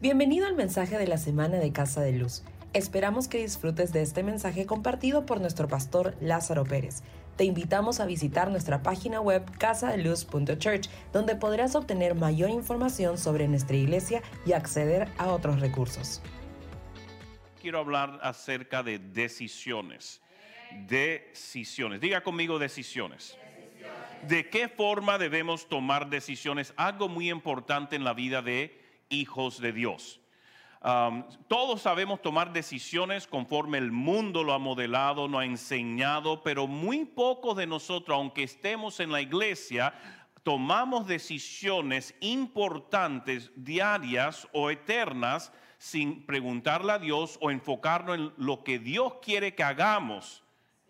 Bienvenido al mensaje de la semana de Casa de Luz. Esperamos que disfrutes de este mensaje compartido por nuestro pastor Lázaro Pérez. Te invitamos a visitar nuestra página web casadeluz.church, donde podrás obtener mayor información sobre nuestra iglesia y acceder a otros recursos. Quiero hablar acerca de decisiones. Decisiones. Diga conmigo decisiones. ¿De qué forma debemos tomar decisiones? Algo muy importante en la vida de hijos de Dios. Todos sabemos tomar decisiones conforme el mundo lo ha modelado, lo ha enseñado, pero muy pocos de nosotros, aunque estemos en la iglesia, tomamos decisiones importantes, diarias o eternas, sin preguntarle a Dios o enfocarnos en lo que Dios quiere que hagamos.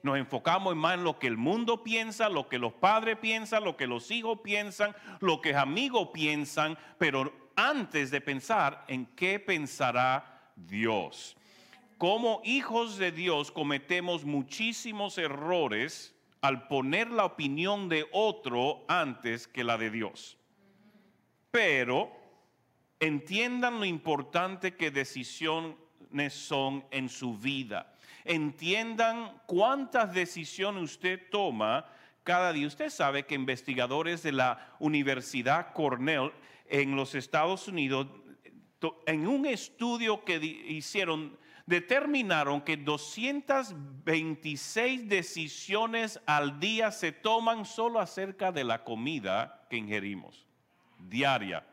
Nos enfocamos más en lo que el mundo piensa, lo que los padres piensan, lo que los hijos piensan, lo que amigos piensan, pero antes de pensar en qué pensará Dios. Como hijos de Dios cometemos muchísimos errores al poner la opinión de otro antes que la de Dios. Pero entiendan lo importante que decisiones son en su vida. Entiendan cuántas decisiones usted toma cada día. Usted sabe que investigadores de la Universidad Cornell en los Estados Unidos, en un estudio que hicieron, determinaron que 226 decisiones al día se toman solo acerca de la comida que ingerimos, diaria.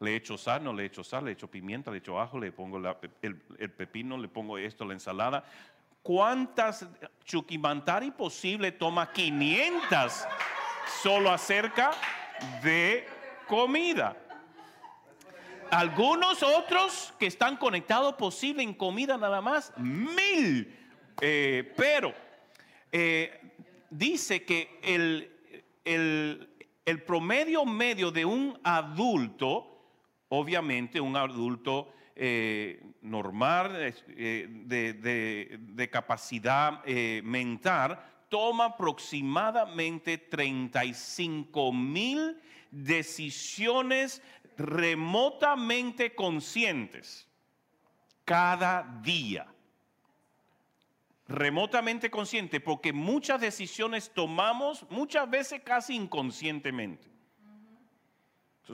Le echo sal, no le echo sal, le echo pimienta, le echo ajo, le pongo el, el, pepino, le pongo esto, la ensalada. ¿Cuántas chuquimantari posible toma 500 solo acerca de comida. Algunos otros que están conectados posible en comida nada más, mil. Eh, pero eh, dice que el, el, promedio medio de un adulto, obviamente un adulto eh, normal, de, de, capacidad mental, toma aproximadamente 35 mil decisiones remotamente conscientes cada día. Remotamente consciente, porque muchas decisiones tomamos muchas veces casi inconscientemente.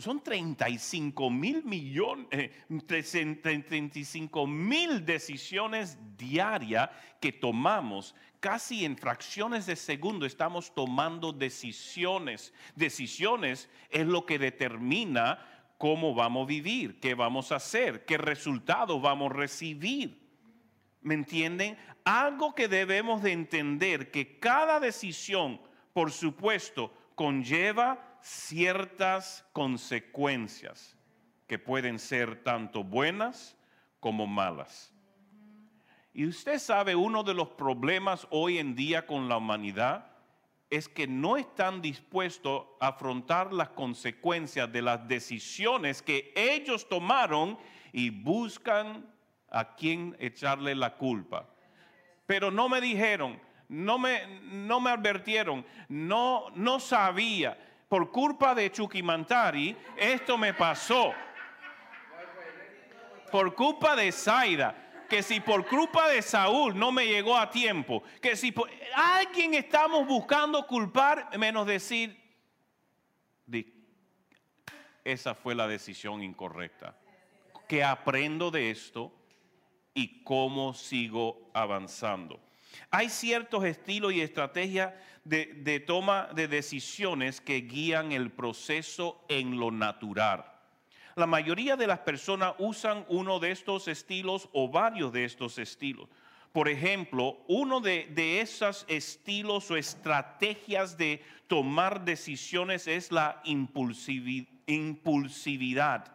Son 35 mil millones, 35 mil decisiones diarias que tomamos casi en fracciones de segundo estamos tomando decisiones. Decisiones es lo que determina cómo vamos a vivir, qué vamos a hacer, qué resultados vamos a recibir. ¿Me entienden? Algo que debemos de entender, que cada decisión, por supuesto, conlleva ciertas consecuencias que pueden ser tanto buenas como malas. Y usted sabe, uno de los problemas hoy en día con la humanidad es que no están dispuestos a afrontar las consecuencias de las decisiones que ellos tomaron y buscan a quién echarle la culpa. Pero no me dijeron, no me, no me advirtieron, no, no sabía. Por culpa de Chukimantari, esto me pasó. Por culpa de Zaida que si por culpa de Saúl no me llegó a tiempo, que si por, alguien estamos buscando culpar, menos decir, esa fue la decisión incorrecta. Que aprendo de esto y cómo sigo avanzando. Hay ciertos estilos y estrategias de, toma de decisiones que guían el proceso en lo natural. La mayoría de las personas usan uno de estos estilos o varios de estos estilos. Por ejemplo, uno de, esos estilos o estrategias de tomar decisiones es la impulsividad.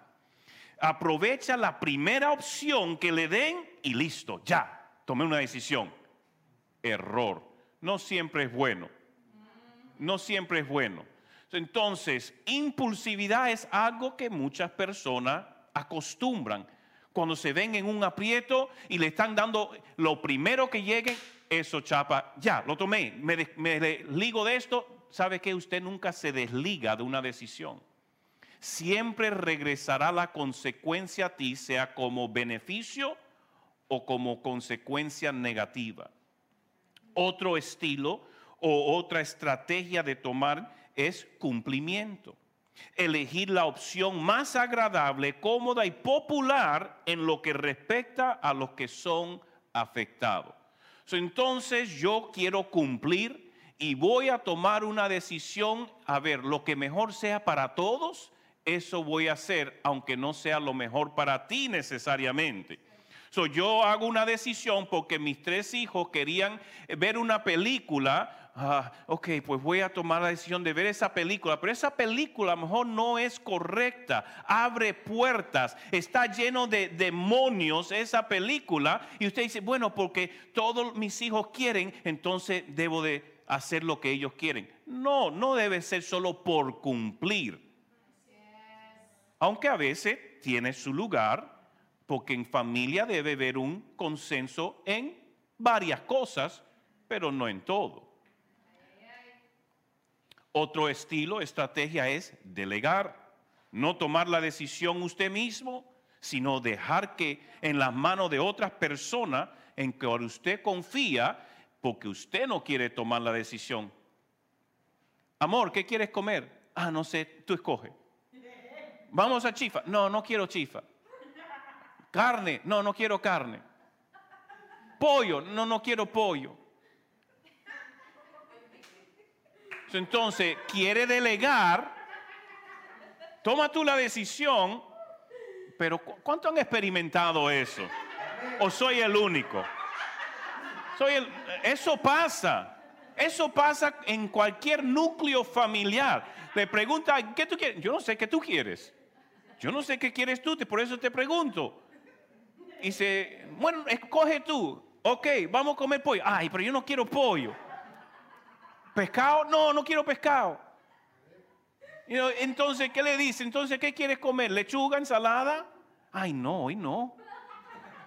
Aprovecha la primera opción que le den y listo, ya, tomé una decisión. Error. No siempre es bueno. No siempre es bueno. Entonces, impulsividad es algo que muchas personas acostumbran. Cuando se ven en un aprieto y le están dando lo primero que llegue, eso chapa, ya, lo tomé, me, desligo de esto, sabe que usted nunca se desliga de una decisión. siempre regresará la consecuencia a ti, sea como beneficio o como consecuencia negativa. Otro estilo o otra estrategia de tomar es cumplimiento. Elegir la opción más agradable, cómoda y popular en lo que respecta a los que son afectados. entonces yo quiero cumplir y voy a tomar una decisión, a ver, lo que mejor sea para todos, eso voy a hacer, aunque no sea lo mejor para ti necesariamente. So, yo hago una decisión porque mis tres hijos querían ver una película. Ah, ok, pues voy a tomar la decisión de ver esa película, pero esa película a lo mejor no es correcta, abre puertas, está lleno de demonios esa película y usted dice, bueno, porque todos mis hijos quieren, entonces debo de hacer lo que ellos quieren. No, no debe ser solo por cumplir. Aunque a veces tiene su lugar porque en familia debe haber un consenso en varias cosas, pero no en todo. Otro estilo, estrategia es delegar, no tomar la decisión usted mismo, sino dejar que en las manos de otras personas en que usted confía, porque usted no quiere tomar la decisión. Amor, ¿qué quieres comer? Ah, no sé, tú escoge. Vamos a chifa. No, no quiero chifa. Carne, no, no quiero carne. Pollo, no, no quiero pollo. Entonces, quiere delegar, toma tú la decisión, pero ¿cuánto han experimentado eso? ¿O soy el único? Soy el, eso pasa. Eso pasa en cualquier núcleo familiar. Le pregunta, ¿qué tú quieres? Yo no sé qué tú quieres. Yo no sé qué quieres tú, por eso te pregunto. Y dice, bueno, escoge tú. Ok, vamos a comer pollo. Ay, pero yo no quiero pollo. ¿Pescado? No, no quiero pescado. Entonces, ¿qué le dice? Entonces, ¿qué quieres comer? ¿Lechuga, ensalada? Ay, no, hoy no.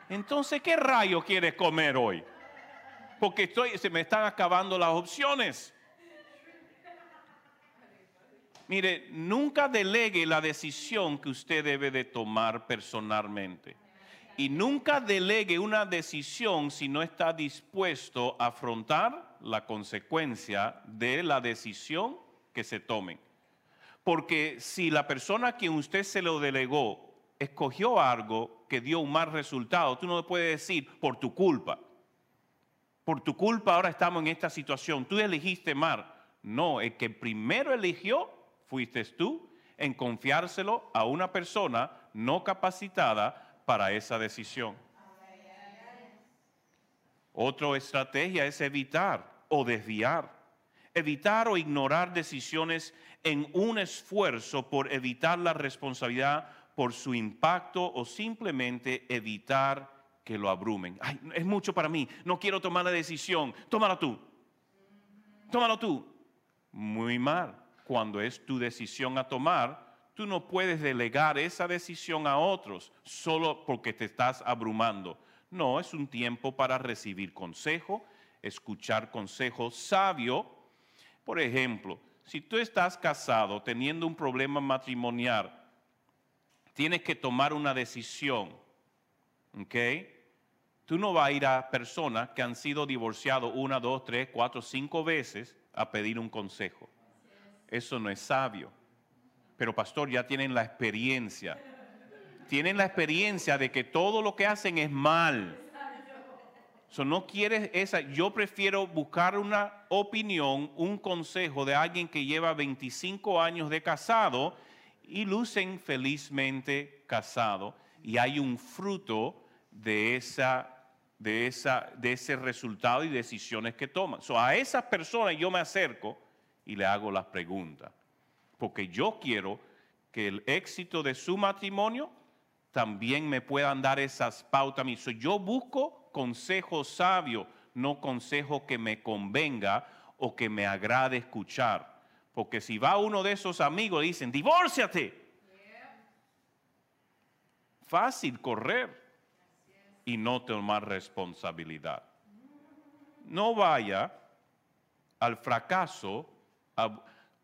Entonces, ¿qué rayo quieres comer hoy? Porque estoy, se me están acabando las opciones. Mire, nunca delegue la decisión que usted debe de tomar personalmente. Y nunca delegue una decisión si no está dispuesto a afrontar la consecuencia de la decisión que se tome. Porque si la persona a quien usted se lo delegó escogió algo que dio un mal resultado, tú no puedes decir por tu culpa. Por tu culpa ahora estamos en esta situación. Tú elegiste mal. No, el que primero eligió fuiste tú en confiárselo a una persona no capacitada para esa decisión. Otra estrategia es evitar o desviar. Evitar o ignorar decisiones en un esfuerzo por evitar la responsabilidad por su impacto o simplemente evitar que lo abrumen. Ay, es mucho para mí, no quiero tomar la decisión. Tómalo tú. Tómalo tú. Muy mal. Cuando es tu decisión a tomar, tú no puedes delegar esa decisión a otros solo porque te estás abrumando. No, es un tiempo para recibir consejo, escuchar consejo sabio. Por ejemplo, si tú estás casado teniendo un problema matrimonial, tienes que tomar una decisión, ¿ok? Tú no vas a ir a personas que han sido divorciados una, dos, tres, cuatro, cinco veces a pedir un consejo. Eso no es sabio pero pastor, ya tienen la experiencia. Tienen la experiencia de que todo lo que hacen es mal. So, no quieres esa. Yo prefiero buscar una opinión, un consejo de alguien que lleva 25 años de casado y lucen felizmente casado y hay un fruto de esa de, esa, de ese resultado y decisiones que toman. So, a esas personas yo me acerco y le hago las preguntas porque yo quiero que el éxito de su matrimonio también me puedan dar esas pautas a mí. yo busco consejo sabio, no consejo que me convenga o que me agrade escuchar. Porque si va uno de esos amigos y dicen, divórciate. Fácil correr y no tomar responsabilidad. No vaya al fracaso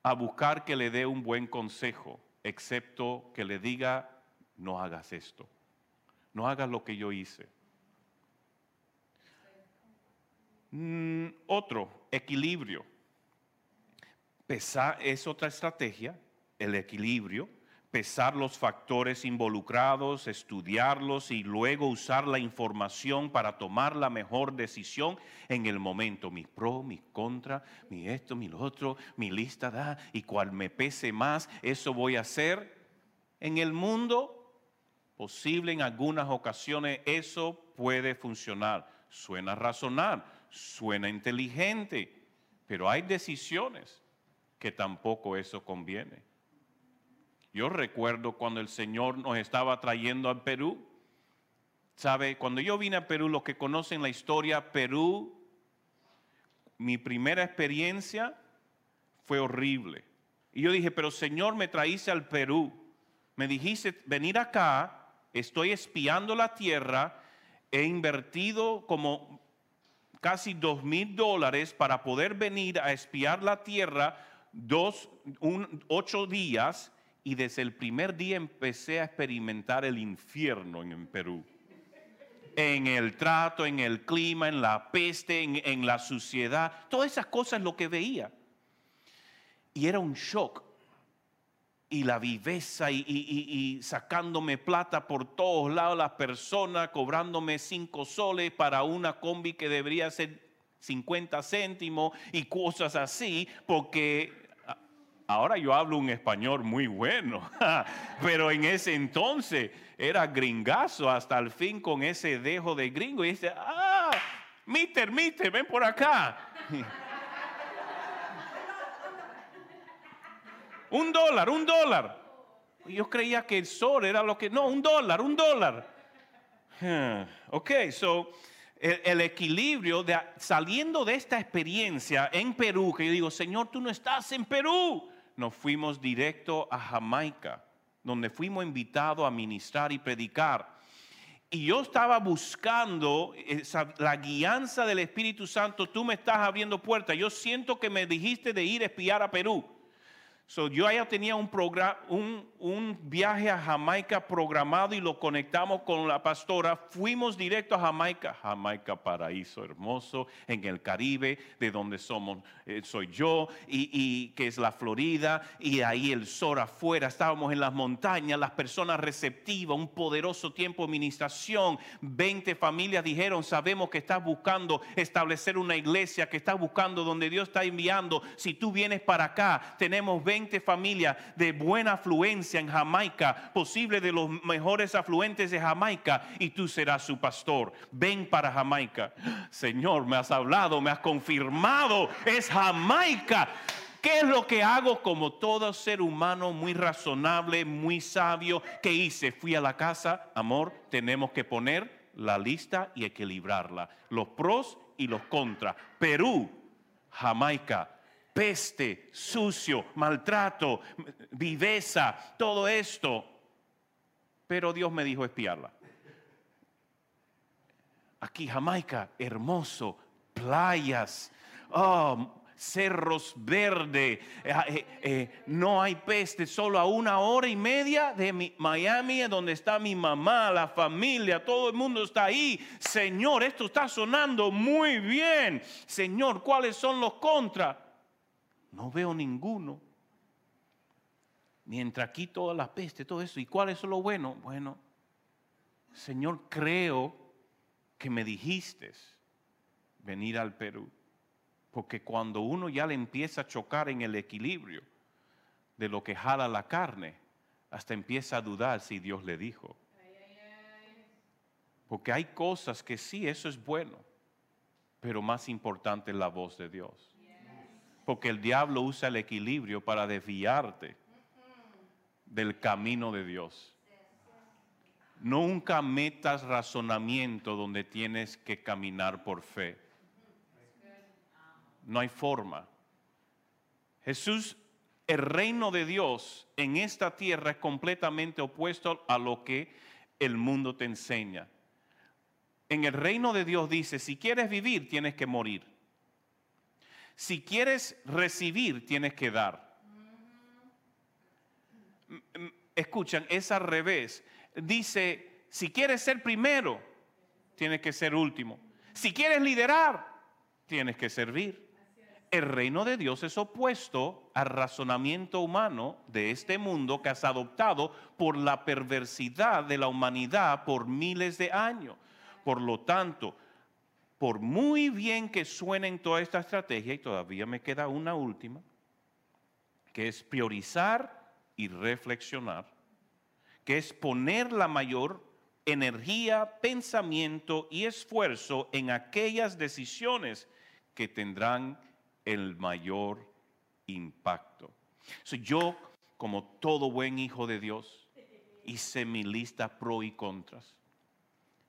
a buscar que le dé un buen consejo. excepto que le diga, no hagas esto, no hagas lo que yo hice. Mm, otro, equilibrio. Pesar es otra estrategia, el equilibrio pesar los factores involucrados, estudiarlos y luego usar la información para tomar la mejor decisión en el momento. Mi pro, mi contra, mi esto, mi lo otro, mi lista da y cual me pese más, eso voy a hacer. En el mundo, posible en algunas ocasiones, eso puede funcionar. Suena razonar, suena inteligente, pero hay decisiones que tampoco eso conviene. Yo recuerdo cuando el Señor nos estaba trayendo al Perú. ¿Sabe? Cuando yo vine a Perú, los que conocen la historia, Perú, mi primera experiencia fue horrible. Y yo dije, pero Señor, me traíste al Perú. Me dijiste, venir acá, estoy espiando la tierra, he invertido como casi dos mil dólares para poder venir a espiar la tierra dos, un, ocho días y desde el primer día empecé a experimentar el infierno en, Perú. En el trato, en el clima, en la peste, en, la suciedad, todas esas cosas lo que veía. Y era un shock. Y la viveza y, y, sacándome plata por todos lados, las personas cobrándome cinco soles para una combi que debería ser 50 céntimos y cosas así, porque Ahora yo hablo un español muy bueno, pero en ese entonces era gringazo hasta el fin con ese dejo de gringo. Y dice, ah, mister, mister, ven por acá. un dólar, un dólar. Yo creía que el sol era lo que... No, un dólar, un dólar. ok, so el, el, equilibrio de saliendo de esta experiencia en Perú, que yo digo, Señor, tú no estás en Perú nos fuimos directo a Jamaica, donde fuimos invitados a ministrar y predicar. Y yo estaba buscando la guianza del Espíritu Santo. Tú me estás abriendo puertas. Yo siento que me dijiste de ir a espiar a Perú. So, yo ya tenía un, un, un, viaje a Jamaica programado y lo conectamos con la pastora. Fuimos directo a Jamaica, Jamaica, paraíso hermoso en el Caribe, de donde somos, eh, soy yo, y, y, que es la Florida, y ahí el sol afuera. Estábamos en las montañas, las personas receptivas, un poderoso tiempo de administración. Veinte familias dijeron: Sabemos que estás buscando establecer una iglesia, que estás buscando donde Dios está enviando. Si tú vienes para acá, tenemos 20 familias de buena afluencia en Jamaica, posible de los mejores afluentes de Jamaica, y tú serás su pastor. Ven para Jamaica. Señor, me has hablado, me has confirmado, es Jamaica. ¿Qué es lo que hago como todo ser humano muy razonable, muy sabio? ¿Qué hice? Fui a la casa, amor, tenemos que poner la lista y equilibrarla. Los pros y los contras. Perú, Jamaica, peste, sucio, maltrato, viveza, todo esto. Pero Dios me dijo espiarla. Aquí Jamaica, hermoso, playas, oh, cerros verdes, eh, eh, eh, no hay peste, solo a una hora y media de Miami, donde está mi mamá, la familia, todo el mundo está ahí. Señor, esto está sonando muy bien. Señor, ¿cuáles son los contras? No veo ninguno. Mientras aquí toda la peste, todo eso. ¿Y cuál es lo bueno? Bueno, Señor, creo que me dijiste venir al Perú. Porque cuando uno ya le empieza a chocar en el equilibrio de lo que jala la carne, hasta empieza a dudar si Dios le dijo. Porque hay cosas que sí, eso es bueno, pero más importante es la voz de Dios. Porque el diablo usa el equilibrio para desviarte del camino de Dios. Nunca metas razonamiento donde tienes que caminar por fe. No hay forma. Jesús, el reino de Dios en esta tierra es completamente opuesto a lo que el mundo te enseña. En el reino de Dios dice, si quieres vivir, tienes que morir. Si quieres recibir, tienes que dar. mm, escuchan, es al revés. Dice, si quieres ser primero, tienes que ser último. Si quieres liderar, tienes que servir. El reino de Dios es opuesto al razonamiento humano de este mundo que has adoptado por la perversidad de la humanidad por miles de años. Por lo tanto, por muy bien que suenen toda esta estrategia, y todavía me queda una última, que es priorizar y reflexionar, que es poner la mayor energía, pensamiento y esfuerzo en aquellas decisiones que tendrán el mayor impacto. yo, como todo buen hijo de Dios, hice mi lista pro y contras.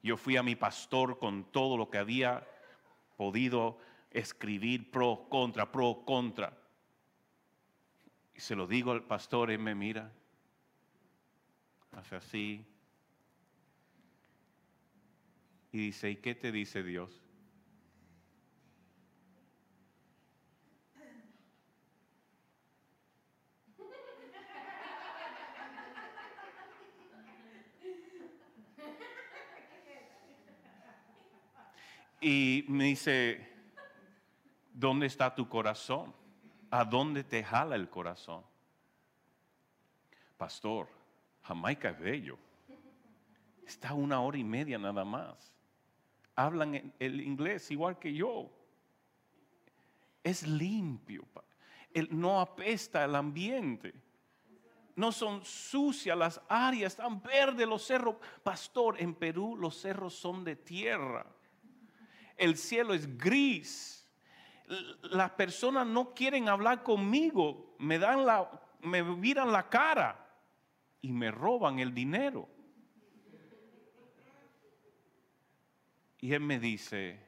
Yo fui a mi pastor con todo lo que había podido escribir pro, contra, pro, contra. Y se lo digo al pastor, él me mira, hace así. Y dice, ¿y qué te dice Dios? Y me dice, ¿dónde está tu corazón? ¿A dónde te jala el corazón? Pastor, Jamaica es bello. Está una hora y media nada más. Hablan el inglés igual que yo. Es limpio. no apesta el ambiente. No son sucias las áreas, están verdes los cerros. Pastor, en Perú los cerros son de tierra el cielo es gris. Las personas no quieren hablar conmigo, me dan la, me miran la cara y me roban el dinero. Y él me dice,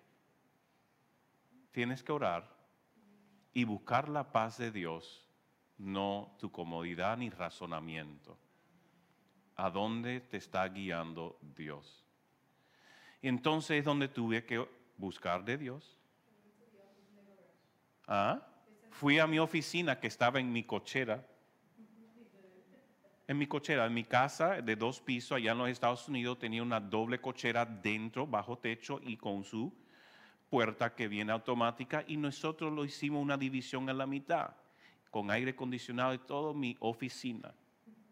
tienes que orar y buscar la paz de Dios, no tu comodidad ni razonamiento. ¿A dónde te está guiando Dios? Y entonces es donde tuve que buscar de Dios. ¿Ah? Fui a mi oficina que estaba en mi cochera. En mi cochera, en mi casa de dos pisos allá en los Estados Unidos tenía una doble cochera dentro, bajo techo y con su puerta que viene automática y nosotros lo hicimos una división en la mitad, con aire acondicionado y todo mi oficina,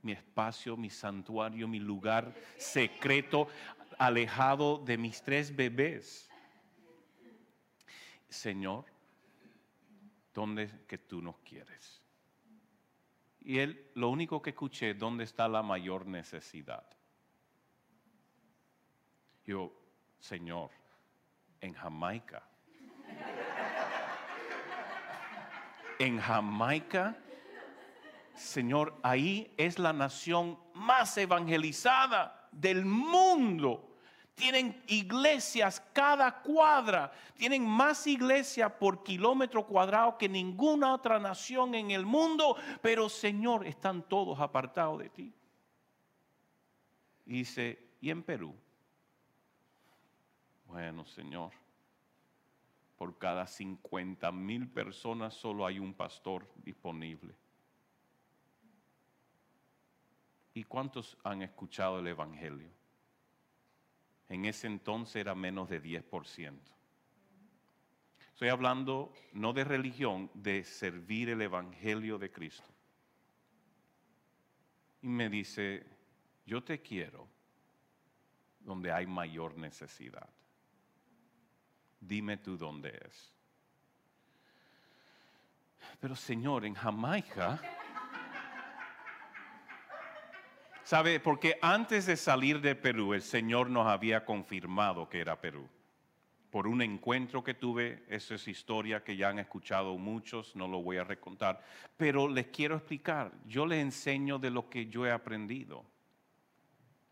mi espacio, mi santuario, mi lugar secreto, alejado de mis tres bebés. Señor, ¿dónde que tú nos quieres? Y él, lo único que escuché, ¿dónde está la mayor necesidad? Yo, Señor, en Jamaica. en Jamaica, Señor, ahí es la nación más evangelizada del mundo tienen iglesias cada cuadra, tienen más iglesias por kilómetro cuadrado que ninguna otra nación en el mundo, pero Señor, están todos apartados de ti. dice, ¿y en Perú? Bueno, Señor, por cada 50 mil personas solo hay un pastor disponible. ¿Y cuántos han escuchado el Evangelio? En ese entonces era menos de 10%. Estoy hablando no de religión, de servir el Evangelio de Cristo. Y me dice, yo te quiero donde hay mayor necesidad. Dime tú dónde es. Pero Señor, en Jamaica ¿Sabe? Porque antes de salir de Perú, el Señor nos había confirmado que era Perú. Por un encuentro que tuve, esa es historia que ya han escuchado muchos, no lo voy a recontar, pero les quiero explicar, yo les enseño de lo que yo he aprendido.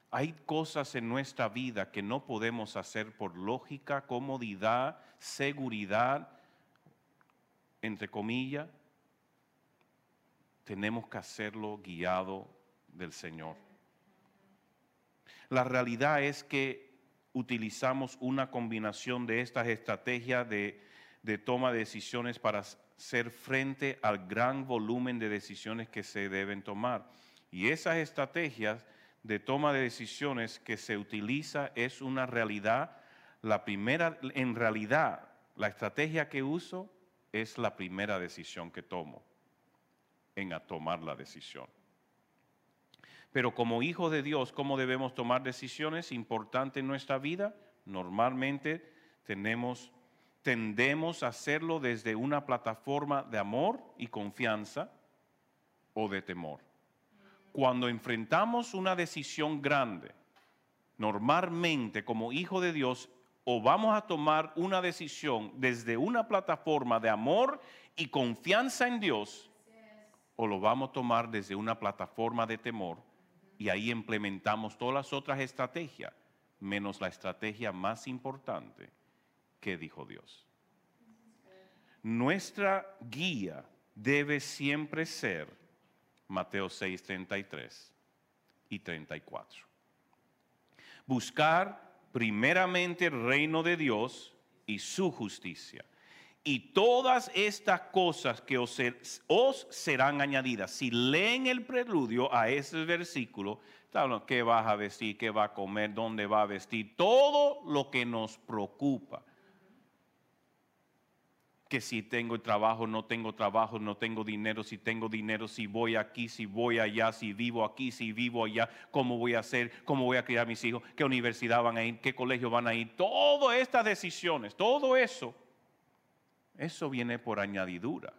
Hay cosas en nuestra vida que no podemos hacer por lógica, comodidad, seguridad, entre comillas. Tenemos que hacerlo guiado del Señor. La realidad es que utilizamos una combinación de estas estrategias de, toma de decisiones para hacer frente al gran volumen de decisiones que se deben tomar. Y esas estrategias de toma de decisiones que se utiliza es una realidad. La primera, en realidad, la estrategia que uso es la primera decisión que tomo en a tomar la decisión. Pero como hijos de Dios, ¿cómo debemos tomar decisiones importantes en nuestra vida? Normalmente tenemos, tendemos a hacerlo desde una plataforma de amor y confianza o de temor. Cuando enfrentamos una decisión grande, normalmente como hijo de Dios, o vamos a tomar una decisión desde una plataforma de amor y confianza en Dios, o lo vamos a tomar desde una plataforma de temor y ahí implementamos todas las otras estrategias, menos la estrategia más importante que dijo Dios. Nuestra guía debe siempre ser Mateo 6, 33 y 34. Buscar primeramente el reino de Dios y su justicia y todas estas cosas que os, serán añadidas. Si leen el preludio a ese versículo, ¿qué vas a vestir? ¿Qué va a comer? ¿Dónde va a vestir? Todo lo que nos preocupa. Que si tengo trabajo, no tengo trabajo, no tengo dinero, si tengo dinero, si voy aquí, si voy allá, si vivo aquí, si vivo allá, cómo voy a hacer, cómo voy a criar a mis hijos, qué universidad van a ir, qué colegio van a ir. Todas estas decisiones, todo eso eso viene por añadidura.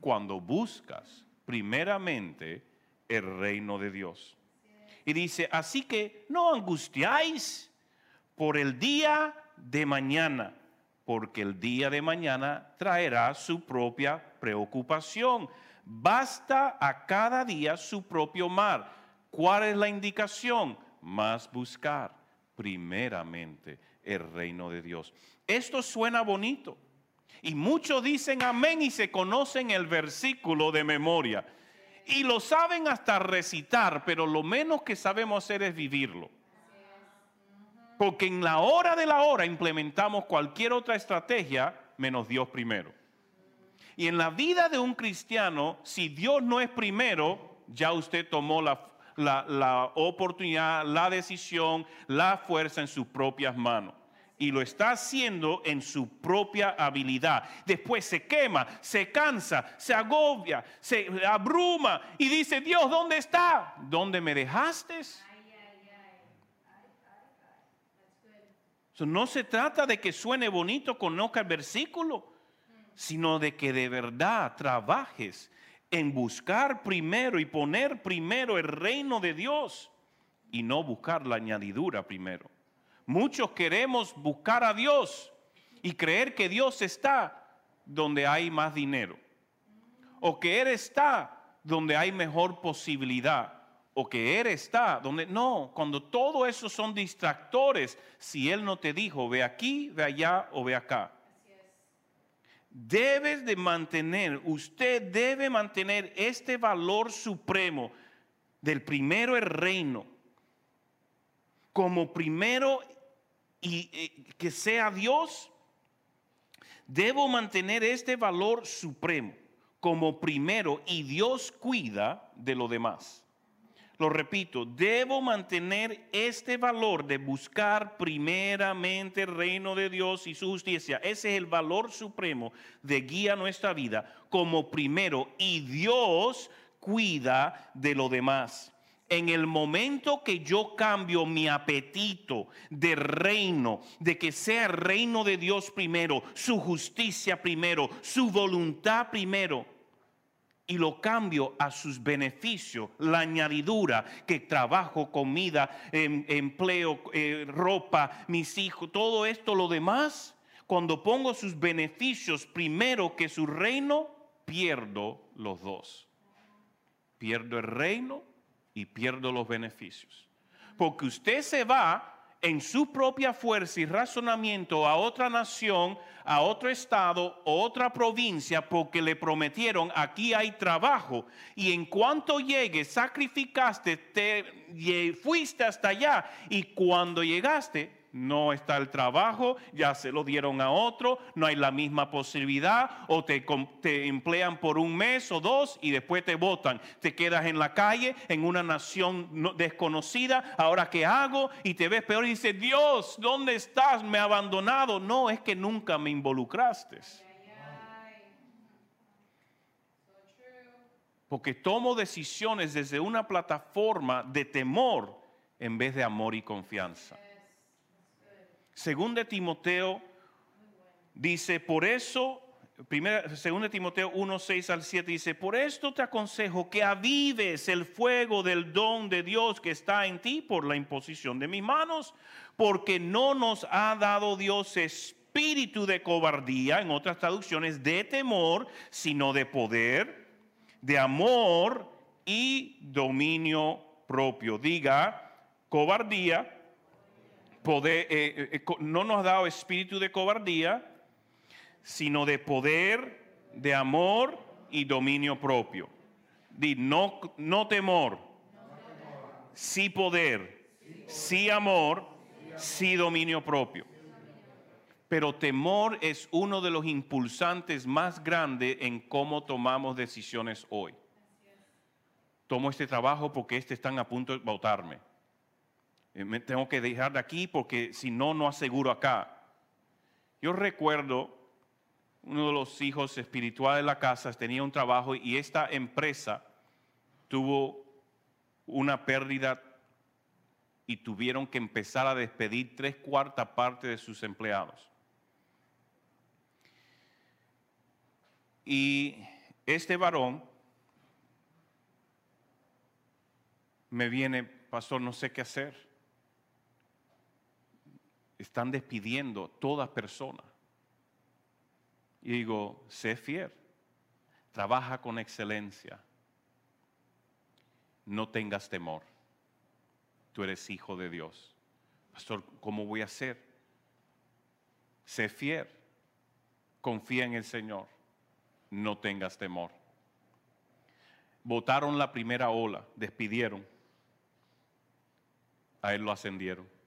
Cuando buscas primeramente el reino de Dios. Y dice, así que no angustiáis por el día de mañana, porque el día de mañana traerá su propia preocupación. Basta a cada día su propio mar. ¿Cuál es la indicación? Más buscar primeramente el reino de Dios. Esto suena bonito. Y muchos dicen amén y se conocen el versículo de memoria. Y lo saben hasta recitar, pero lo menos que sabemos hacer es vivirlo. Porque en la hora de la hora implementamos cualquier otra estrategia menos Dios primero. Y en la vida de un cristiano, si Dios no es primero, ya usted tomó la, la oportunidad, la decisión, la fuerza en sus propias manos y lo está haciendo en su propia habilidad. Después se quema, se cansa, se agobia, se abruma y dice, Dios, ¿dónde está? ¿Dónde me dejaste? no se trata de que suene bonito, conozca el versículo, sino de que de verdad trabajes en buscar primero y poner primero el reino de Dios y no buscar la añadidura primero. Muchos queremos buscar a Dios y creer que Dios está donde hay más dinero. O que Él está donde hay mejor posibilidad. O que Él está donde... No, cuando todo eso son distractores, si Él no te dijo, ve aquí, ve allá o ve acá. Debes de mantener, usted debe mantener este valor supremo del primero el reino como primero y eh, que sea Dios, debo mantener este valor supremo como primero y Dios cuida de lo demás. Lo repito, debo mantener este valor de buscar primeramente el reino de Dios y su justicia. Ese es el valor supremo de guía nuestra vida como primero y Dios cuida de lo demás en el momento que yo cambio mi apetito de reino, de que sea el reino de Dios primero, su justicia primero, su voluntad primero, y lo cambio a sus beneficios, la añadidura, que trabajo, comida, em, empleo, eh, ropa, mis hijos, todo esto, lo demás, cuando pongo sus beneficios primero que su reino, pierdo los dos. Pierdo el reino y pierdo los beneficios. Porque usted se va en su propia fuerza y razonamiento a otra nación, a otro estado, otra provincia, porque le prometieron aquí hay trabajo. Y en cuanto llegue, sacrificaste, te, fuiste hasta allá. Y cuando llegaste, no está el trabajo, ya se lo dieron a otro, no hay la misma posibilidad, o te, te, emplean por un mes o dos y después te votan. Te quedas en la calle, en una nación desconocida, ahora qué hago, y te ves peor y dices, Dios, ¿dónde estás? Me ha abandonado. No, es que nunca me involucraste. Porque tomo decisiones desde una plataforma de temor en vez de amor y confianza. Según de Timoteo dice, por eso, primera, según de Timoteo 1, 6 al 7 dice, por esto te aconsejo que avives el fuego del don de Dios que está en ti por la imposición de mis manos, porque no nos ha dado Dios espíritu de cobardía, en otras traducciones, de temor, sino de poder, de amor y dominio propio. Diga, cobardía, poder, eh, eh, no nos ha dado espíritu de cobardía, sino de poder, de amor y dominio propio. Di, no, no temor, sí poder, sí amor, sí dominio propio. Pero temor es uno de los impulsantes más grandes en cómo tomamos decisiones hoy. Tomo este trabajo porque este están a punto de votarme eh, me tengo que dejar de aquí porque si no, no aseguro acá. Yo recuerdo uno de los hijos espirituales de la casa tenía un trabajo y esta empresa tuvo una pérdida y tuvieron que empezar a despedir tres cuartas partes de sus empleados. Y este varón me viene, pastor, no sé qué hacer están despidiendo toda persona. Y digo, sé fiel, trabaja con excelencia, no tengas temor, tú eres hijo de Dios. Pastor, ¿cómo voy a hacer? Sé fiel, confía en el Señor, no tengas temor. Votaron la primera ola, despidieron, a él lo ascendieron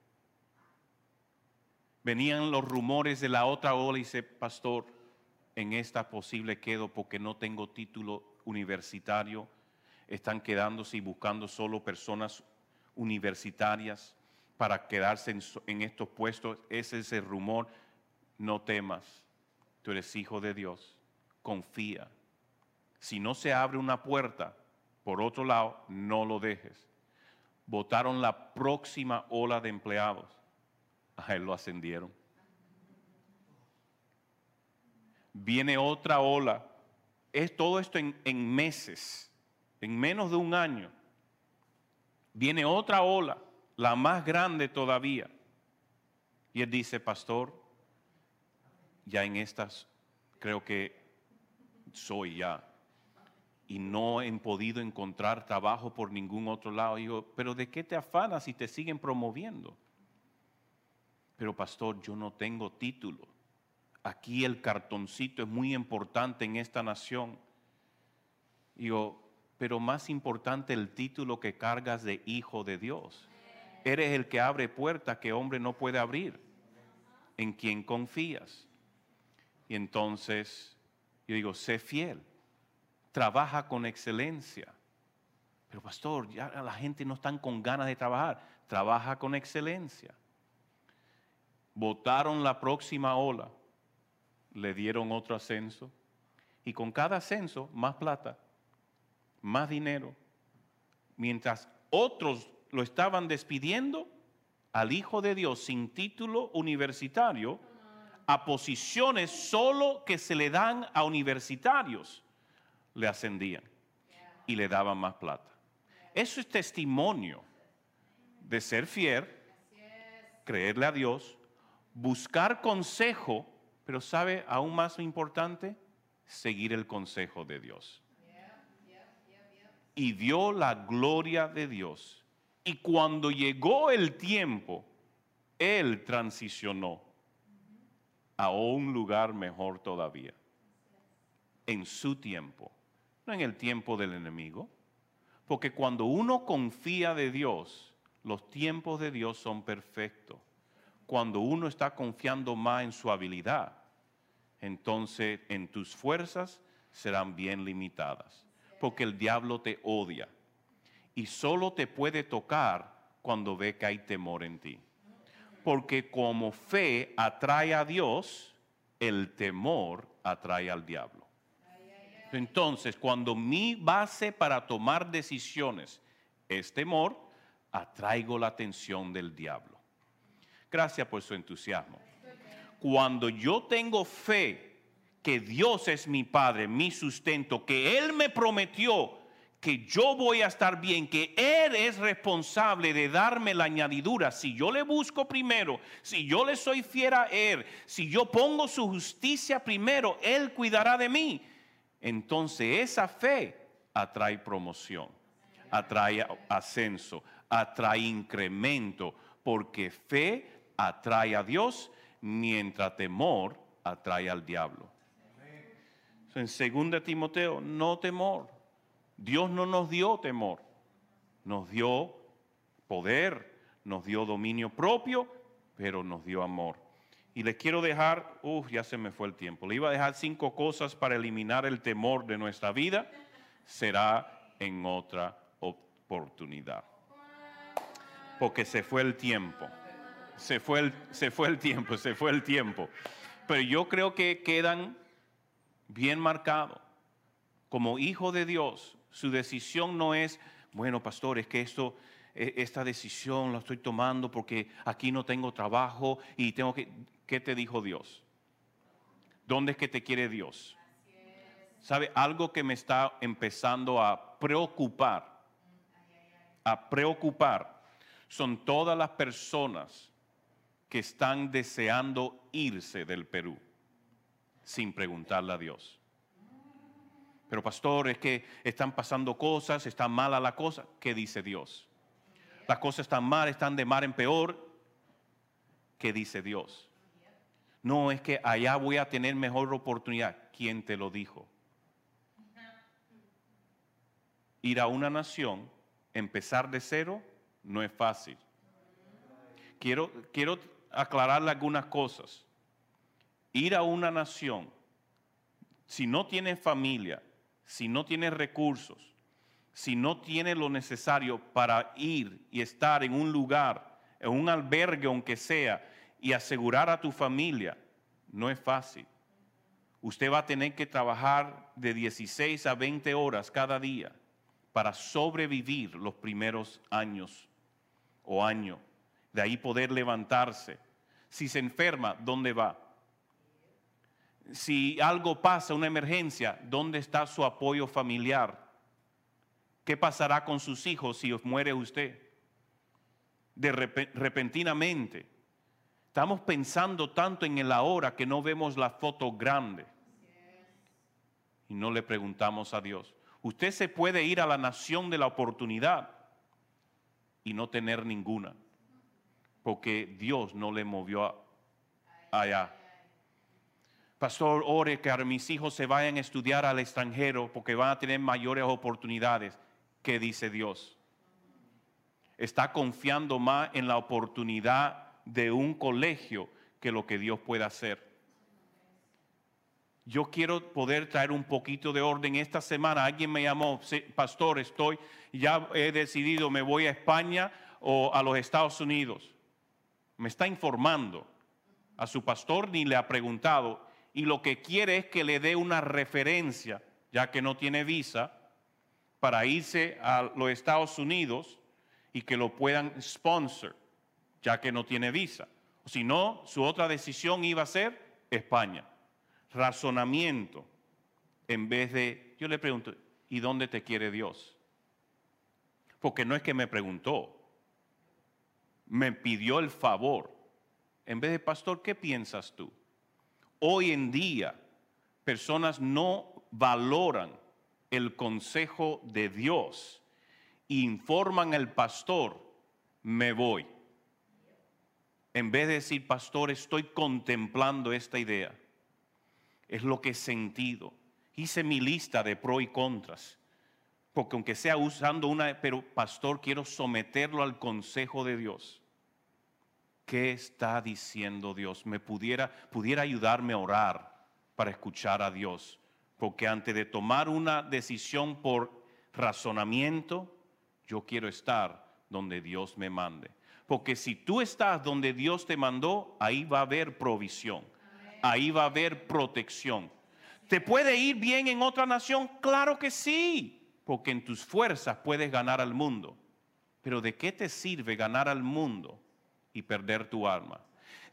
venían los rumores de la otra ola y dice, pastor, en esta posible quedo porque no tengo título universitario. Están quedándose y buscando solo personas universitarias para quedarse en, estos puestos. Ese es el rumor. No temas, tú eres hijo de Dios. Confía. Si no se abre una puerta, por otro lado, no lo dejes. Votaron la próxima ola de empleados a él lo ascendieron. Viene otra ola. Es todo esto en, meses, en menos de un año. Viene otra ola, la más grande todavía. Y él dice, pastor, ya en estas creo que soy ya. Y no he podido encontrar trabajo por ningún otro lado. Y digo, pero ¿de qué te afanas si te siguen promoviendo? Pero pastor, yo no tengo título. Aquí el cartoncito es muy importante en esta nación. Digo, pero más importante el título que cargas de hijo de Dios. Eres el que abre puertas que hombre no puede abrir, en quien confías. Y entonces yo digo, sé fiel, trabaja con excelencia. Pero pastor, ya la gente no está con ganas de trabajar, trabaja con excelencia votaron la próxima ola, le dieron otro ascenso y con cada ascenso más plata, más dinero, mientras otros lo estaban despidiendo al Hijo de Dios sin título universitario a posiciones solo que se le dan a universitarios, le ascendían y le daban más plata. Eso es testimonio de ser fiel, creerle a Dios, buscar consejo, pero sabe, aún más importante, seguir el consejo de Dios. Y vio la gloria de Dios. Y cuando llegó el tiempo, Él transicionó a un lugar mejor todavía. En su tiempo, no en el tiempo del enemigo. Porque cuando uno confía de Dios, los tiempos de Dios son perfectos cuando uno está confiando más en su habilidad, entonces en tus fuerzas serán bien limitadas, porque el diablo te odia y solo te puede tocar cuando ve que hay temor en ti. Porque como fe atrae a Dios, el temor atrae al diablo. Entonces, cuando mi base para tomar decisiones es temor, atraigo la atención del diablo. Gracias por su entusiasmo. Cuando yo tengo fe que Dios es mi Padre, mi sustento, que Él me prometió que yo voy a estar bien, que Él es responsable de darme la añadidura. Si yo le busco primero, si yo le soy fiel a Él, si yo pongo su justicia primero, Él cuidará de mí. Entonces esa fe atrae promoción, atrae ascenso, atrae incremento, porque fe atrae a Dios, mientras temor atrae al diablo. En 2 Timoteo, no temor Dios no nos dio temor, nos dio poder, nos dio dominio propio, pero nos dio amor. Y les quiero dejar, uff, ya se me fue el tiempo, le iba a dejar cinco cosas para eliminar el temor de nuestra vida, será en otra oportunidad. Porque se fue el tiempo, se fue el, se fue el tiempo, se fue el tiempo. Pero yo creo que quedan bien marcados. Como hijo de Dios, su decisión no es, bueno, pastor, es que esto, e, esta decisión la estoy tomando porque aquí no tengo trabajo y tengo que... ¿Qué te dijo Dios? ¿Dónde es que te quiere Dios? ¿Sabe? Algo que me está empezando a preocupar, a preocupar, son todas las personas que están deseando irse del Perú sin preguntarle a Dios. Pero pastor, es que están pasando cosas, está mala la cosa. ¿Qué dice Dios? Las cosas están mal, están de mal en peor. ¿Qué dice Dios? No es que allá voy a tener mejor oportunidad. ¿Quién te lo dijo? Ir a una nación, empezar de cero, no es fácil. Quiero, quiero aclararle algunas cosas. Ir a una nación, si no tienes familia, si no tienes recursos, si no tienes lo necesario para ir y estar en un lugar, en un albergue aunque sea, y asegurar a tu familia, no es fácil. Usted va a tener que trabajar de 16 a 20 horas cada día para sobrevivir los primeros años o año. De ahí poder levantarse. Si se enferma, ¿dónde va? si algo pasa, una emergencia, ¿dónde está su apoyo familiar? ¿Qué pasará con sus hijos si muere usted? De repentinamente. Estamos pensando tanto en el ahora que no vemos la foto grande. Y no le preguntamos a Dios. Usted se puede ir a la nación de la oportunidad y no tener ninguna. Porque Dios no le movió allá pastor, ore que mis hijos se vayan a estudiar al extranjero porque van a tener mayores oportunidades. ¿Qué dice Dios? Está confiando más en la oportunidad de un colegio que lo que Dios puede hacer. Yo quiero poder traer un poquito de orden. Esta semana alguien me llamó, pastor, estoy, ya he decidido, me voy a España o a los Estados Unidos. Me está informando. A su pastor ni le ha preguntado y lo que quiere es que le dé una referencia, ya que no tiene visa, para irse a los Estados Unidos y que lo puedan sponsor, ya que no tiene visa. Si no, su otra decisión iba a ser España. Razonamiento, en vez de, yo le pregunto, ¿y dónde te quiere Dios? Porque no es que me preguntó, me pidió el favor. En vez de, pastor, ¿qué piensas tú? Hoy en día, personas no valoran el consejo de Dios, informan al pastor, me voy. En vez de decir, pastor, estoy contemplando esta idea. Es lo que he sentido. Hice mi lista de pro y contras. Porque aunque sea usando una, pero pastor, quiero someterlo al consejo de Dios. ¿qué está diciendo Dios? Me pudiera, pudiera ayudarme a orar para escuchar a Dios. Porque antes de tomar una decisión por razonamiento, yo quiero estar donde Dios me mande. Porque si tú estás donde Dios te mandó, ahí va a haber provisión, ahí va a haber protección. ¿Te puede ir bien en otra nación? Claro que sí, porque en tus fuerzas puedes ganar al mundo. Pero ¿de qué te sirve ganar al mundo y perder tu alma?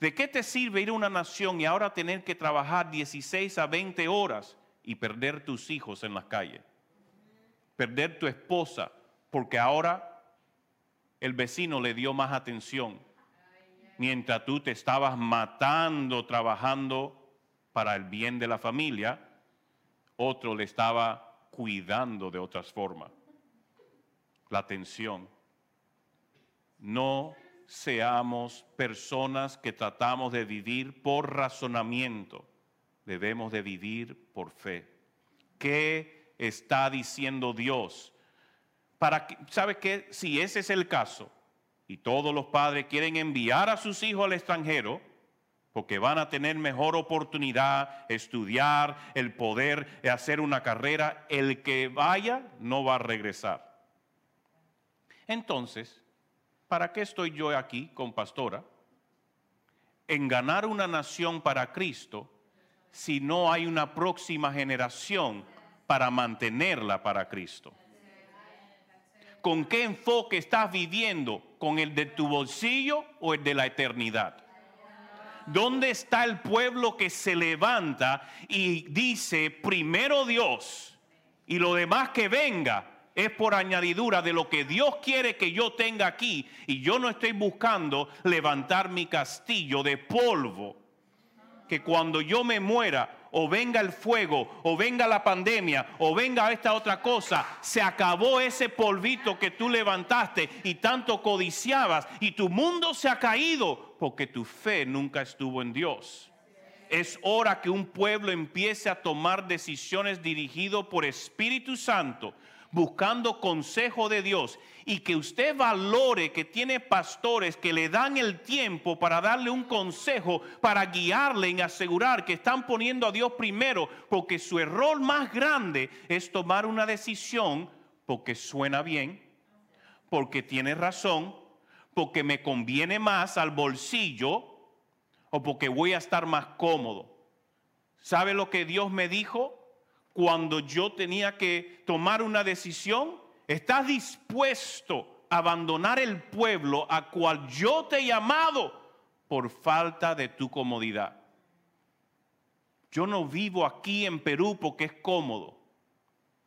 ¿De qué te sirve ir a una nación y ahora tener que trabajar 16 a 20 horas y perder tus hijos en las calles? Perder tu esposa porque ahora el vecino le dio más atención mientras tú te estabas matando trabajando para el bien de la familia, otro le estaba cuidando de otras formas. La atención. No seamos personas que tratamos de vivir por razonamiento, debemos de vivir por fe. ¿Qué está diciendo Dios? para que, ¿sabe qué? Si ese es el caso, y todos los padres quieren enviar a sus hijos al extranjero, porque van a tener mejor oportunidad, estudiar, el poder hacer una carrera, el que vaya no va a regresar. Entonces, ¿para qué estoy yo aquí con pastora? En ganar una nación para Cristo si no hay una próxima generación para mantenerla para Cristo con qué enfoque estás viviendo, con el de tu bolsillo o el de la eternidad. ¿Dónde está el pueblo que se levanta y dice, primero Dios y lo demás que venga es por añadidura de lo que Dios quiere que yo tenga aquí y yo no estoy buscando levantar mi castillo de polvo, que cuando yo me muera o venga el fuego, o venga la pandemia, o venga esta otra cosa, se acabó ese polvito que tú levantaste y tanto codiciabas y tu mundo se ha caído porque tu fe nunca estuvo en Dios. Es hora que un pueblo empiece a tomar decisiones dirigido por Espíritu Santo buscando consejo de Dios y que usted valore que tiene pastores que le dan el tiempo para darle un consejo, para guiarle y asegurar que están poniendo a Dios primero, porque su error más grande es tomar una decisión porque suena bien, porque tiene razón, porque me conviene más al bolsillo o porque voy a estar más cómodo. ¿Sabe lo que Dios me dijo? cuando yo tenía que tomar una decisión? ¿Estás dispuesto a abandonar el pueblo a cual yo te he llamado por falta de tu comodidad? Yo no vivo aquí en Perú porque es cómodo.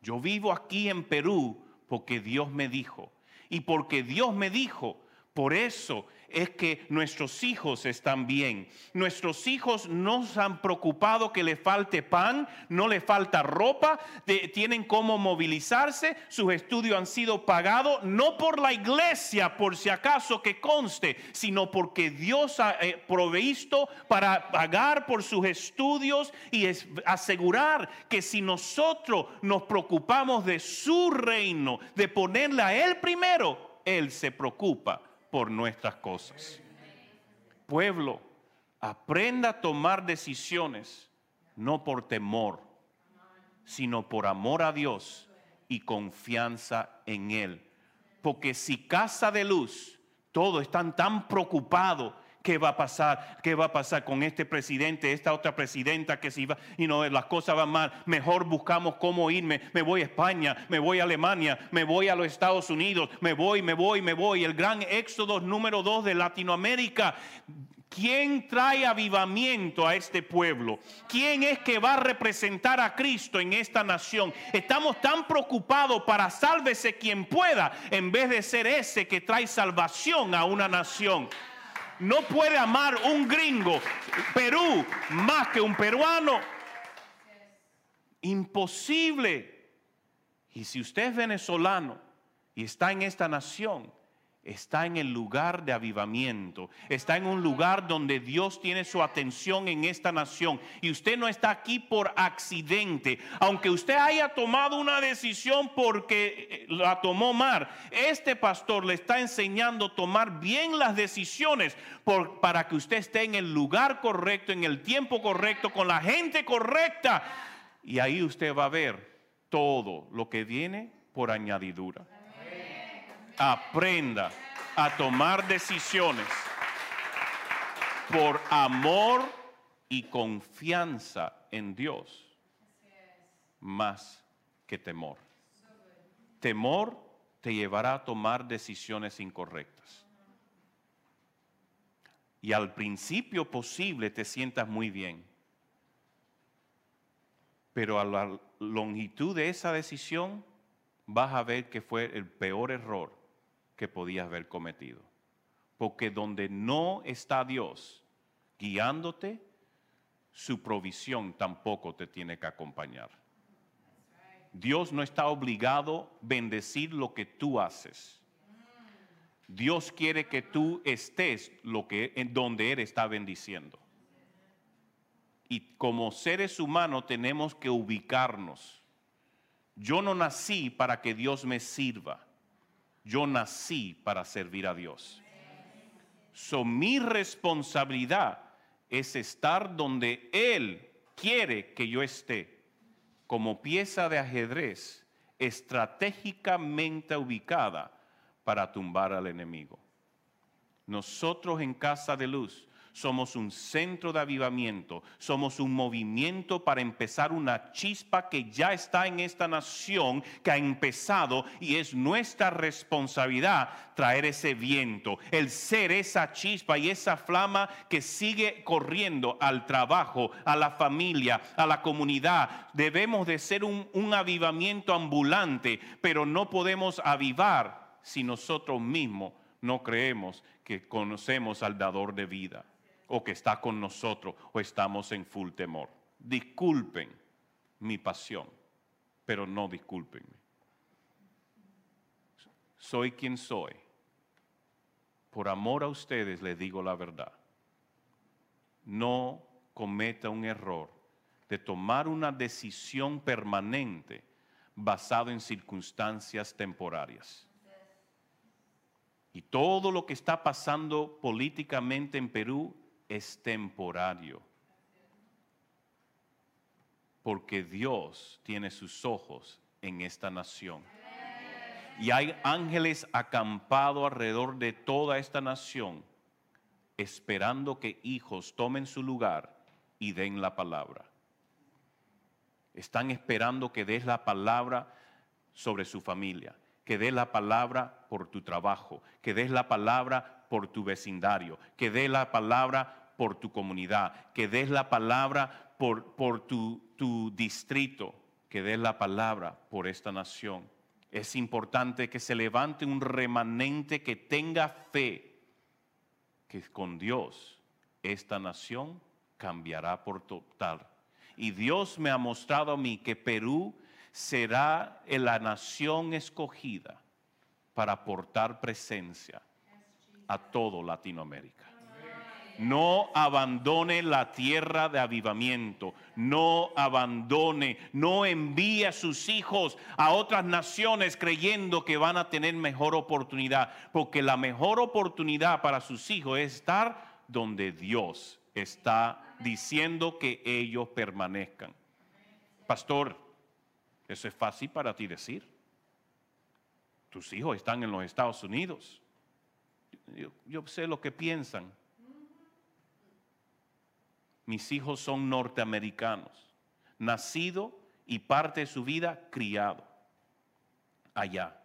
Yo vivo aquí en Perú porque Dios me dijo. Y porque Dios me dijo, por eso es que nuestros hijos están bien. Nuestros hijos no se han preocupado que le falte pan, no le falta ropa, tienen cómo movilizarse, sus estudios han sido pagados, no por la iglesia, por si acaso que conste, sino porque Dios ha eh, provisto para pagar por sus estudios y asegurar que si nosotros nos preocupamos de su reino, de ponerle a Él primero, Él se preocupa por nuestras cosas. Pueblo, aprenda a tomar decisiones no por temor, sino por amor a Dios y confianza en Él. Porque si casa de luz, todos están tan preocupados ¿Qué va a pasar? ¿Qué va a pasar con este presidente, esta otra presidenta que si va y no las cosas van mal? Mejor buscamos cómo irme. Me voy a España, me voy a Alemania, me voy a los Estados Unidos, me voy, me voy, me voy. El gran éxodo número dos de Latinoamérica. ¿Quién trae avivamiento a este pueblo? ¿Quién es que va a representar a Cristo en esta nación? Estamos tan preocupados para sálvese quien pueda en vez de ser ese que trae salvación a una nación no puede amar un gringo, Perú, más que un peruano. Imposible. Y si usted es venezolano y está en esta nación, está en el lugar de avivamiento, está en un lugar donde Dios tiene su atención en esta nación. Y usted no está aquí por accidente, aunque usted haya tomado una decisión porque eh, la tomó mal, este pastor le está enseñando a tomar bien las decisiones para que usted esté en el lugar correcto, en el tiempo correcto, con la gente correcta. Y ahí usted va a ver todo lo que viene por añadidura aprenda a tomar decisiones por amor y confianza en Dios más que temor. Temor te llevará a tomar decisiones incorrectas. Y al principio posible te sientas muy bien. Pero a la longitud de esa decisión vas a ver que fue el peor error que podías haber cometido. Porque donde no está Dios guiándote, su provisión tampoco te tiene que acompañar. Dios no está obligado a bendecir lo que tú haces. Dios quiere que tú estés lo que en donde él está bendiciendo. Y como seres humanos tenemos que ubicarnos. Yo no nací para que Dios me sirva yo nací para servir a Dios. So, mi responsabilidad es estar donde Él quiere que yo esté, como pieza de ajedrez estratégicamente ubicada para tumbar al enemigo. Nosotros en Casa de Luz somos un centro de avivamiento, somos un movimiento para empezar una chispa que ya está en esta nación, que ha empezado y es nuestra responsabilidad traer ese viento, el ser esa chispa y esa flama que sigue corriendo al trabajo, a la familia, a la comunidad. Debemos de ser un, un avivamiento ambulante, pero no podemos avivar si nosotros mismos no creemos que conocemos al dador de vida o que está con nosotros o estamos en full temor. Disculpen mi pasión, pero no disculpenme. Soy quien soy. Por amor a ustedes les digo la verdad. No cometa un error de tomar una decisión permanente basado en circunstancias temporarias. Y todo lo que está pasando políticamente en Perú es temporario. Porque Dios tiene sus ojos en esta nación. Y hay ángeles acampados alrededor de toda esta nación, esperando que hijos tomen su lugar y den la palabra. Están esperando que des la palabra sobre su familia, que des la palabra por tu trabajo, que des la palabra por tu vecindario, que des la palabra por tu comunidad, que des la palabra por, por tu, tu distrito, que des la palabra por esta nación. Es importante que se levante un remanente que tenga fe que con Dios esta nación cambiará por total. Y Dios me ha mostrado a mí que Perú será la nación escogida para aportar presencia a todo Latinoamérica. No abandone la tierra de avivamiento. No abandone, no envíe a sus hijos a otras naciones creyendo que van a tener mejor oportunidad. Porque la mejor oportunidad para sus hijos es estar donde Dios está diciendo que ellos permanezcan. Pastor, eso es fácil para ti decir. Tus hijos están en los Estados Unidos yo, sé lo que piensan. Mis hijos son norteamericanos, nacido y parte de su vida criado allá.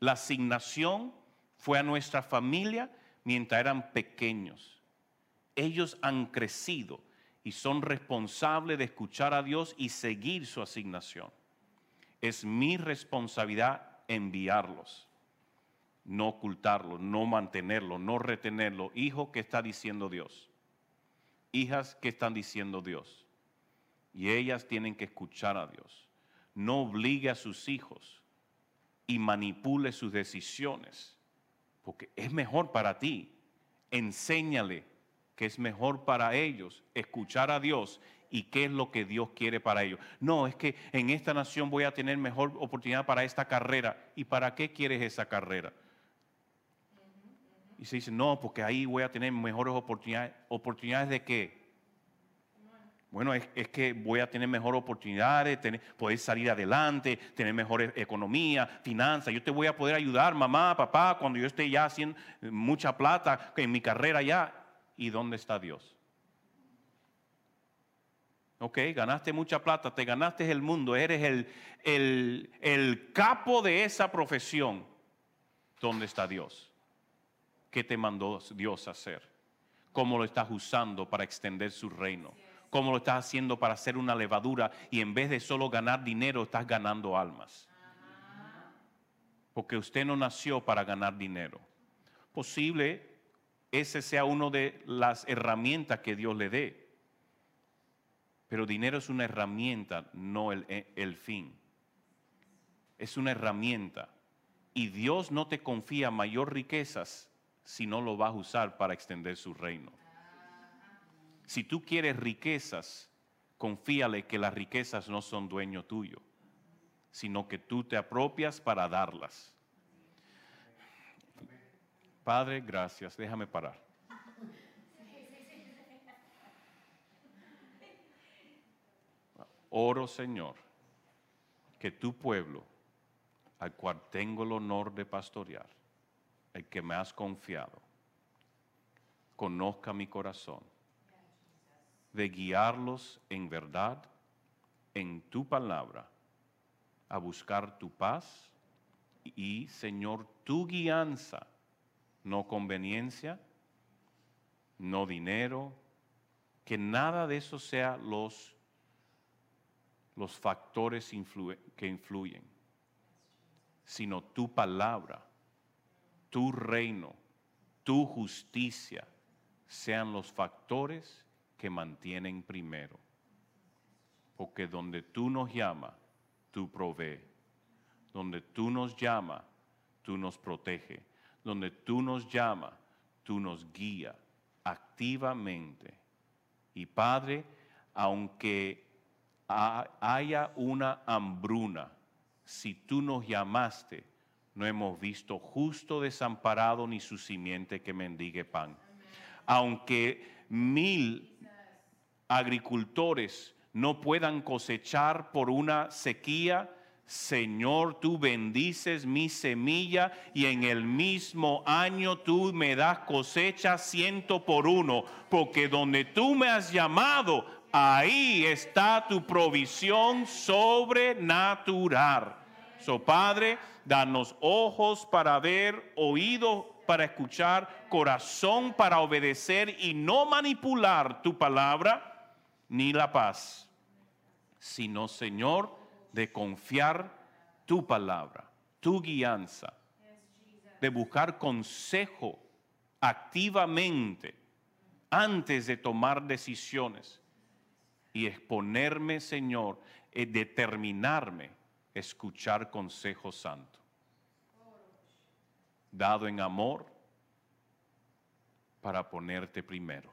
La asignación fue a nuestra familia mientras eran pequeños. Ellos han crecido y son responsables de escuchar a Dios y seguir su asignación. Es mi responsabilidad enviarlos no ocultarlo, no mantenerlo, no retenerlo. Hijo, ¿qué está diciendo Dios? Hijas, ¿qué están diciendo Dios? Y ellas tienen que escuchar a Dios. No obligue a sus hijos y manipule sus decisiones Porque es mejor para ti. Enséñale que es mejor para ellos escuchar a Dios y qué es lo que Dios quiere para ellos. No, es que en esta nación voy a tener mejor oportunidad para esta carrera. ¿Y para qué quieres esa carrera? Y se dice, no, porque ahí voy a tener mejores oportunidades. ¿Oportunidades de qué? Bueno, es, que voy a tener mejores oportunidades, tener, poder salir adelante, tener mejor e, economía, finanzas. Yo te voy a poder ayudar, mamá, papá, cuando yo esté ya haciendo mucha plata en mi carrera ya. ¿Y dónde está Dios? Ok, ganaste mucha plata, te ganaste el mundo, eres el, el, el capo de esa profesión. ¿Dónde está Dios? ¿Qué te mandó Dios a hacer? ¿Cómo lo estás usando para extender su reino? ¿Cómo lo estás haciendo para hacer una levadura y en vez de solo ganar dinero estás ganando almas? Porque usted no nació para ganar dinero. Posible ese sea una de las herramientas que Dios le dé. Pero dinero es una herramienta, no el, el fin. Es una herramienta. Y Dios no te confía mayor riquezas si no lo vas a usar para extender su reino. Si tú quieres riquezas, confíale que las riquezas no son dueño tuyo, sino que tú te apropias para darlas. Padre, gracias. Déjame parar. Oro, Señor, que tu pueblo, al cual tengo el honor de pastorear, el que me has confiado, conozca mi corazón, de guiarlos en verdad, en tu palabra, a buscar tu paz y, Señor, tu guianza no conveniencia, no dinero, que nada de eso sea los, los factores que influyen, sino tu palabra, tu reino, tu justicia sean los factores que mantienen primero. Porque donde tú nos llamas, tú provee. Donde tú nos llamas, tú nos protege donde tú nos llamas, tú nos guías activamente. Y Padre, aunque haya una hambruna, si tú nos llamaste, no hemos visto justo desamparado ni su simiente que mendigue pan. Aunque mil agricultores no puedan cosechar por una sequía, Señor, tú bendices mi semilla y en el mismo año tú me das cosecha ciento por uno, porque donde tú me has llamado, ahí está tu provisión sobrenatural. So, Padre, danos ojos para ver, oído para escuchar, corazón para obedecer y no manipular tu palabra ni la paz, sino, Señor, de confiar tu palabra, tu guianza, de buscar consejo activamente antes de tomar decisiones y exponerme, Señor, y determinarme escuchar consejo santo, dado en amor para ponerte primero.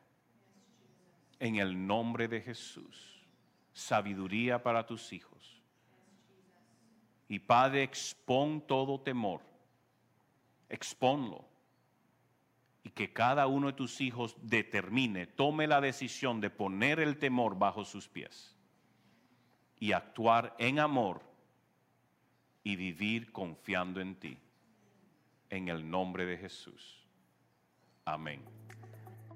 En el nombre de Jesús, sabiduría para tus hijos y Padre, expón todo temor, expónlo. Y que cada uno de tus hijos determine, tome la decisión de poner el temor bajo sus pies y actuar en amor y vivir confiando en ti. En el nombre de Jesús. Amén.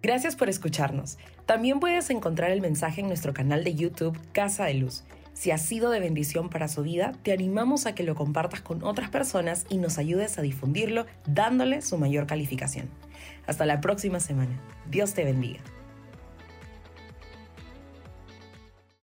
Gracias por escucharnos. También puedes encontrar el mensaje en nuestro canal de YouTube Casa de Luz si ha sido de bendición para su vida, te animamos a que lo compartas con otras personas y nos ayudes a difundirlo dándole su mayor calificación. Hasta la próxima semana. Dios te bendiga.